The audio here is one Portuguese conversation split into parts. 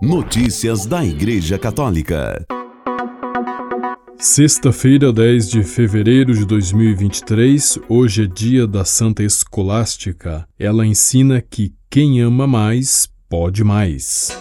Notícias da Igreja Católica. Sexta-feira, 10 de fevereiro de 2023, hoje é dia da Santa Escolástica. Ela ensina que quem ama mais, pode mais.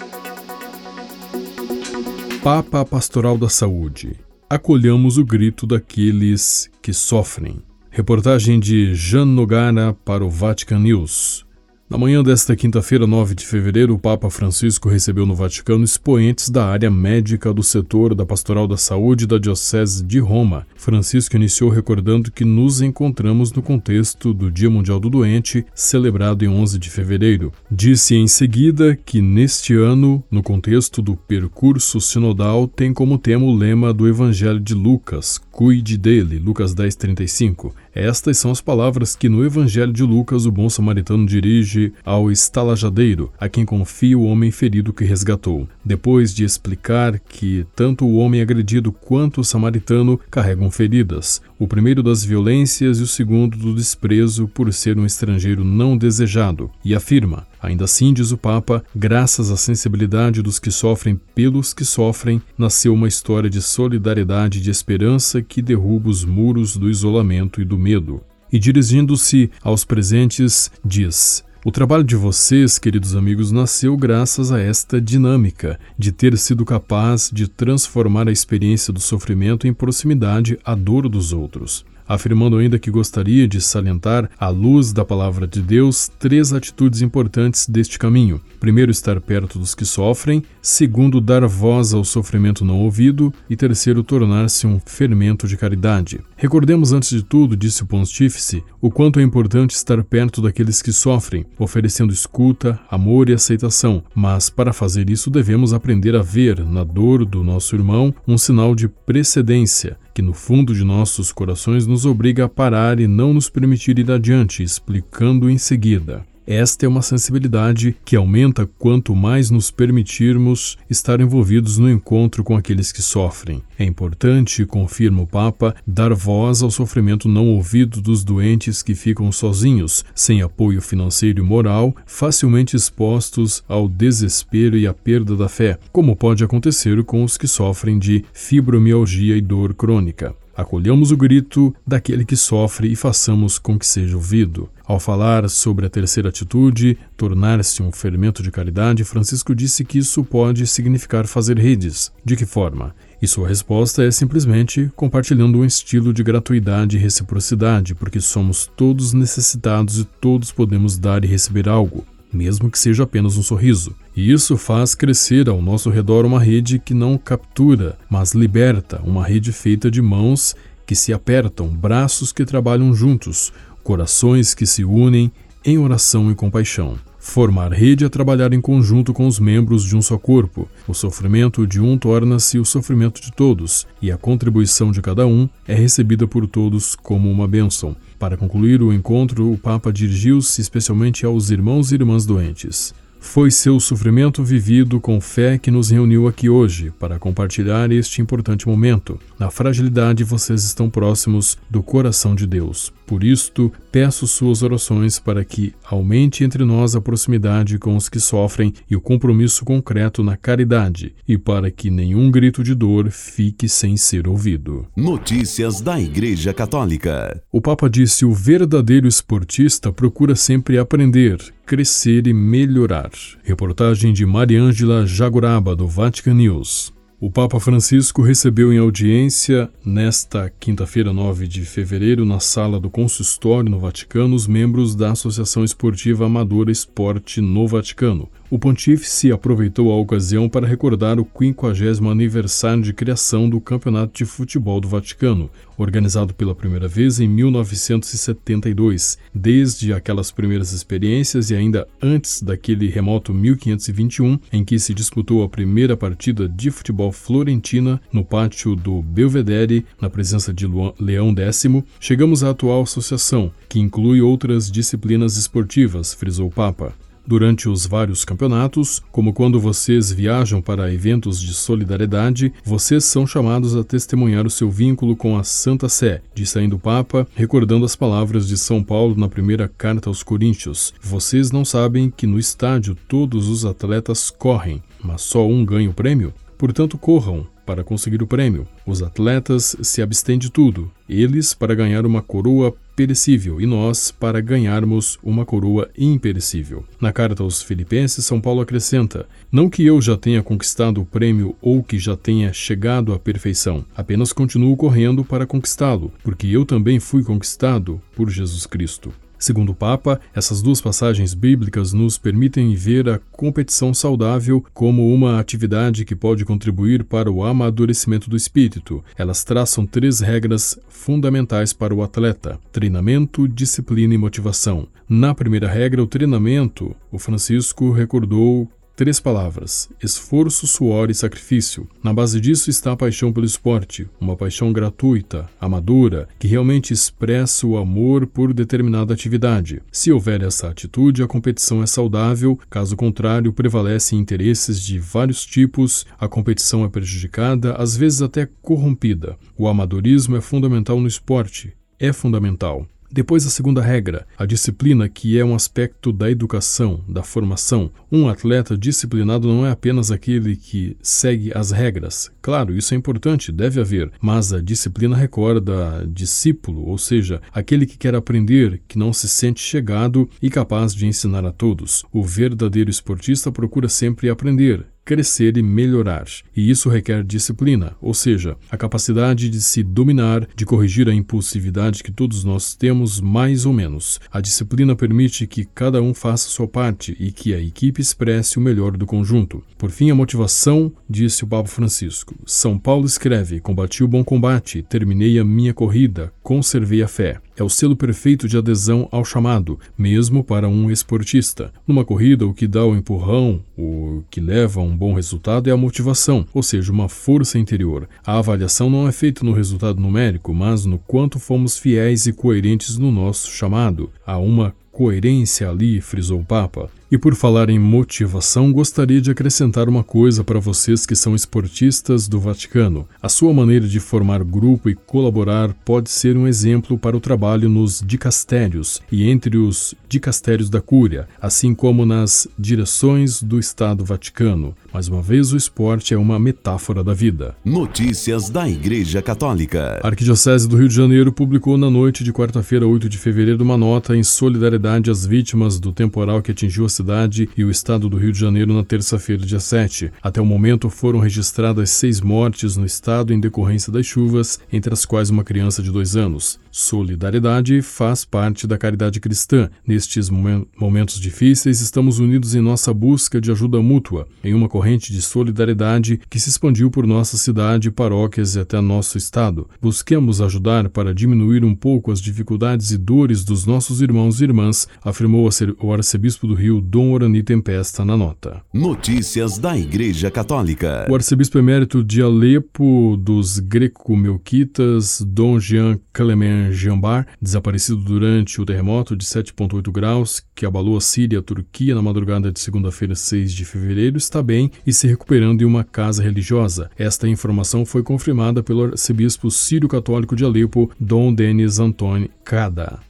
Papa Pastoral da Saúde. Acolhamos o grito daqueles que sofrem. Reportagem de Jean Nogara para o Vatican News. Na manhã desta quinta-feira, 9 de fevereiro, o Papa Francisco recebeu no Vaticano expoentes da área médica do setor da Pastoral da Saúde da Diocese de Roma. Francisco iniciou recordando que nos encontramos no contexto do Dia Mundial do Doente, celebrado em 11 de fevereiro. Disse em seguida que neste ano, no contexto do percurso sinodal, tem como tema o lema do Evangelho de Lucas: Cuide dele, Lucas 10:35. Estas são as palavras que no Evangelho de Lucas o bom samaritano dirige ao estalajadeiro, a quem confia o homem ferido que resgatou. Depois de explicar que tanto o homem agredido quanto o samaritano carregam feridas, o primeiro das violências e o segundo do desprezo por ser um estrangeiro não desejado, e afirma: Ainda assim, diz o Papa, graças à sensibilidade dos que sofrem pelos que sofrem, nasceu uma história de solidariedade e de esperança que derruba os muros do isolamento e do medo. E dirigindo-se aos presentes, diz: o trabalho de vocês, queridos amigos, nasceu graças a esta dinâmica de ter sido capaz de transformar a experiência do sofrimento em proximidade à dor dos outros afirmando ainda que gostaria de salientar, à luz da palavra de Deus, três atitudes importantes deste caminho. Primeiro, estar perto dos que sofrem. Segundo, dar voz ao sofrimento não ouvido. E terceiro, tornar-se um fermento de caridade. Recordemos, antes de tudo, disse o pontífice, o quanto é importante estar perto daqueles que sofrem, oferecendo escuta, amor e aceitação. Mas, para fazer isso, devemos aprender a ver, na dor do nosso irmão, um sinal de precedência que no fundo de nossos corações nos obriga a parar e não nos permitir ir adiante, explicando em seguida. Esta é uma sensibilidade que aumenta quanto mais nos permitirmos estar envolvidos no encontro com aqueles que sofrem. É importante, confirma o Papa, dar voz ao sofrimento não ouvido dos doentes que ficam sozinhos, sem apoio financeiro e moral, facilmente expostos ao desespero e à perda da fé, como pode acontecer com os que sofrem de fibromialgia e dor crônica. Acolhamos o grito daquele que sofre e façamos com que seja ouvido. Ao falar sobre a terceira atitude, tornar-se um fermento de caridade, Francisco disse que isso pode significar fazer redes. De que forma? E sua resposta é simplesmente compartilhando um estilo de gratuidade e reciprocidade, porque somos todos necessitados e todos podemos dar e receber algo mesmo que seja apenas um sorriso. E isso faz crescer ao nosso redor uma rede que não captura, mas liberta, uma rede feita de mãos que se apertam, braços que trabalham juntos, corações que se unem em oração e compaixão. Formar rede é trabalhar em conjunto com os membros de um só corpo. O sofrimento de um torna-se o sofrimento de todos, e a contribuição de cada um é recebida por todos como uma bênção. Para concluir o encontro, o Papa dirigiu-se especialmente aos irmãos e irmãs doentes. Foi seu sofrimento vivido com fé que nos reuniu aqui hoje para compartilhar este importante momento. Na fragilidade, vocês estão próximos do coração de Deus. Por isto, peço suas orações para que aumente entre nós a proximidade com os que sofrem e o compromisso concreto na caridade, e para que nenhum grito de dor fique sem ser ouvido. Notícias da Igreja Católica. O Papa disse: o verdadeiro esportista procura sempre aprender, crescer e melhorar. Reportagem de Mariângela Jaguraba, do Vatican News. O Papa Francisco recebeu em audiência, nesta quinta-feira, 9 de fevereiro, na sala do consistório no Vaticano, os membros da Associação Esportiva Amadora Esporte no Vaticano. O pontífice aproveitou a ocasião para recordar o 50 aniversário de criação do Campeonato de Futebol do Vaticano, organizado pela primeira vez em 1972. Desde aquelas primeiras experiências e ainda antes daquele remoto 1521, em que se disputou a primeira partida de futebol florentina no pátio do Belvedere, na presença de Leão X, chegamos à atual associação, que inclui outras disciplinas esportivas, frisou o Papa. Durante os vários campeonatos, como quando vocês viajam para eventos de solidariedade, vocês são chamados a testemunhar o seu vínculo com a Santa Sé, disse ainda o Papa, recordando as palavras de São Paulo na primeira carta aos Coríntios. Vocês não sabem que no estádio todos os atletas correm, mas só um ganha o prêmio? Portanto, corram para conseguir o prêmio. Os atletas se abstêm de tudo, eles para ganhar uma coroa perecível e nós para ganharmos uma coroa imperecível. Na carta aos Filipenses, São Paulo acrescenta: Não que eu já tenha conquistado o prêmio ou que já tenha chegado à perfeição, apenas continuo correndo para conquistá-lo, porque eu também fui conquistado por Jesus Cristo. Segundo o Papa, essas duas passagens bíblicas nos permitem ver a competição saudável como uma atividade que pode contribuir para o amadurecimento do espírito. Elas traçam três regras fundamentais para o atleta: treinamento, disciplina e motivação. Na primeira regra, o treinamento, o Francisco recordou Três palavras: esforço, suor e sacrifício. Na base disso está a paixão pelo esporte, uma paixão gratuita, amadora, que realmente expressa o amor por determinada atividade. Se houver essa atitude, a competição é saudável, caso contrário, prevalecem interesses de vários tipos, a competição é prejudicada, às vezes até corrompida. O amadorismo é fundamental no esporte. É fundamental. Depois, a segunda regra, a disciplina, que é um aspecto da educação, da formação. Um atleta disciplinado não é apenas aquele que segue as regras. Claro, isso é importante, deve haver, mas a disciplina recorda discípulo, ou seja, aquele que quer aprender, que não se sente chegado e capaz de ensinar a todos. O verdadeiro esportista procura sempre aprender, crescer e melhorar. E isso requer disciplina, ou seja, a capacidade de se dominar, de corrigir a impulsividade que todos nós temos mais ou menos. A disciplina permite que cada um faça sua parte e que a equipe expresse o melhor do conjunto. Por fim, a motivação, disse o Papa Francisco. São Paulo escreve: Combati o bom combate, terminei a minha corrida, conservei a fé é o selo perfeito de adesão ao chamado, mesmo para um esportista. Numa corrida, o que dá o empurrão, o que leva a um bom resultado é a motivação, ou seja, uma força interior. A avaliação não é feita no resultado numérico, mas no quanto fomos fiéis e coerentes no nosso chamado. Há uma coerência ali, frisou o Papa. E por falar em motivação, gostaria de acrescentar uma coisa para vocês que são esportistas do Vaticano. A sua maneira de formar grupo e colaborar pode ser um exemplo para o trabalho nos dicastérios e entre os dicastérios da Cúria, assim como nas direções do Estado Vaticano. Mais uma vez, o esporte é uma metáfora da vida. Notícias da Igreja Católica. A Arquidiocese do Rio de Janeiro publicou na noite de quarta-feira, 8 de fevereiro, uma nota em solidariedade às vítimas do temporal que atingiu a cidade e o estado do Rio de Janeiro na terça-feira, dia 7. Até o momento foram registradas seis mortes no estado em decorrência das chuvas, entre as quais uma criança de dois anos. Solidariedade faz parte da caridade cristã. Nestes momentos difíceis, estamos unidos em nossa busca de ajuda mútua, em uma corrente de solidariedade que se expandiu por nossa cidade, paróquias e até nosso estado. Busquemos ajudar para diminuir um pouco as dificuldades e dores dos nossos irmãos e irmãs, afirmou o arcebispo do Rio, Dom Orani Tempesta na nota. Notícias da Igreja Católica. O arcebispo emérito de Alepo dos greco-melquitas, Dom Jean Clement Jambar, desaparecido durante o terremoto de 7.8 graus que abalou a Síria e a Turquia na madrugada de segunda-feira, 6 de fevereiro, está bem e se recuperando em uma casa religiosa. Esta informação foi confirmada pelo arcebispo sírio-católico de Alepo, Dom Denis Antônio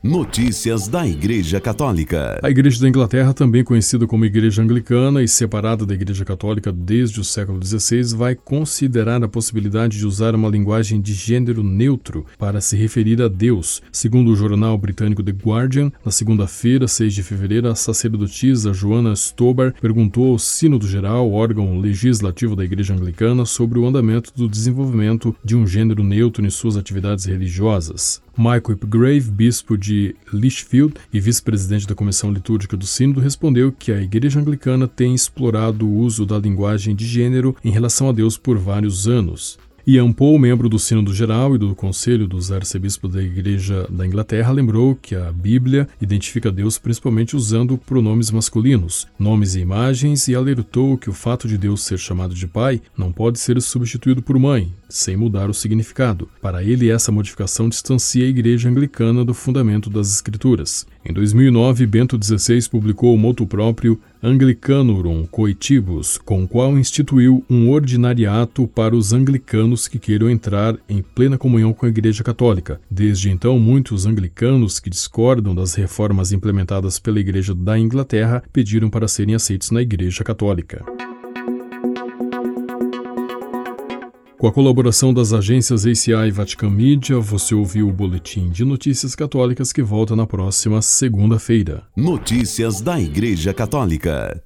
Notícias da Igreja Católica. A Igreja da Inglaterra também conhecida como Igreja Anglicana e separada da Igreja Católica desde o século XVI, vai considerar a possibilidade de usar uma linguagem de gênero neutro para se referir a Deus. Segundo o jornal britânico The Guardian, na segunda-feira, 6 de fevereiro, a sacerdotisa Joana Stobar perguntou ao Sínodo Geral, órgão legislativo da Igreja Anglicana, sobre o andamento do desenvolvimento de um gênero neutro em suas atividades religiosas. Michael Upgrave, bispo de Lichfield e vice-presidente da Comissão Litúrgica do Sínodo, respondeu que a Igreja Anglicana tem explorado o uso da linguagem de gênero em relação a Deus por vários anos. Ian Paul, membro do Sínodo Geral e do Conselho dos Arcebispos da Igreja da Inglaterra, lembrou que a Bíblia identifica Deus principalmente usando pronomes masculinos, nomes e imagens, e alertou que o fato de Deus ser chamado de Pai não pode ser substituído por Mãe, sem mudar o significado. Para ele, essa modificação distancia a Igreja Anglicana do fundamento das Escrituras. Em 2009, Bento XVI publicou o moto próprio Anglicanorum Coitibus, com o qual instituiu um ordinariato para os anglicanos que queiram entrar em plena comunhão com a Igreja Católica. Desde então, muitos anglicanos que discordam das reformas implementadas pela Igreja da Inglaterra pediram para serem aceitos na Igreja Católica. Com a colaboração das agências ACI e Vatican Media, você ouviu o Boletim de Notícias Católicas que volta na próxima segunda-feira. Notícias da Igreja Católica.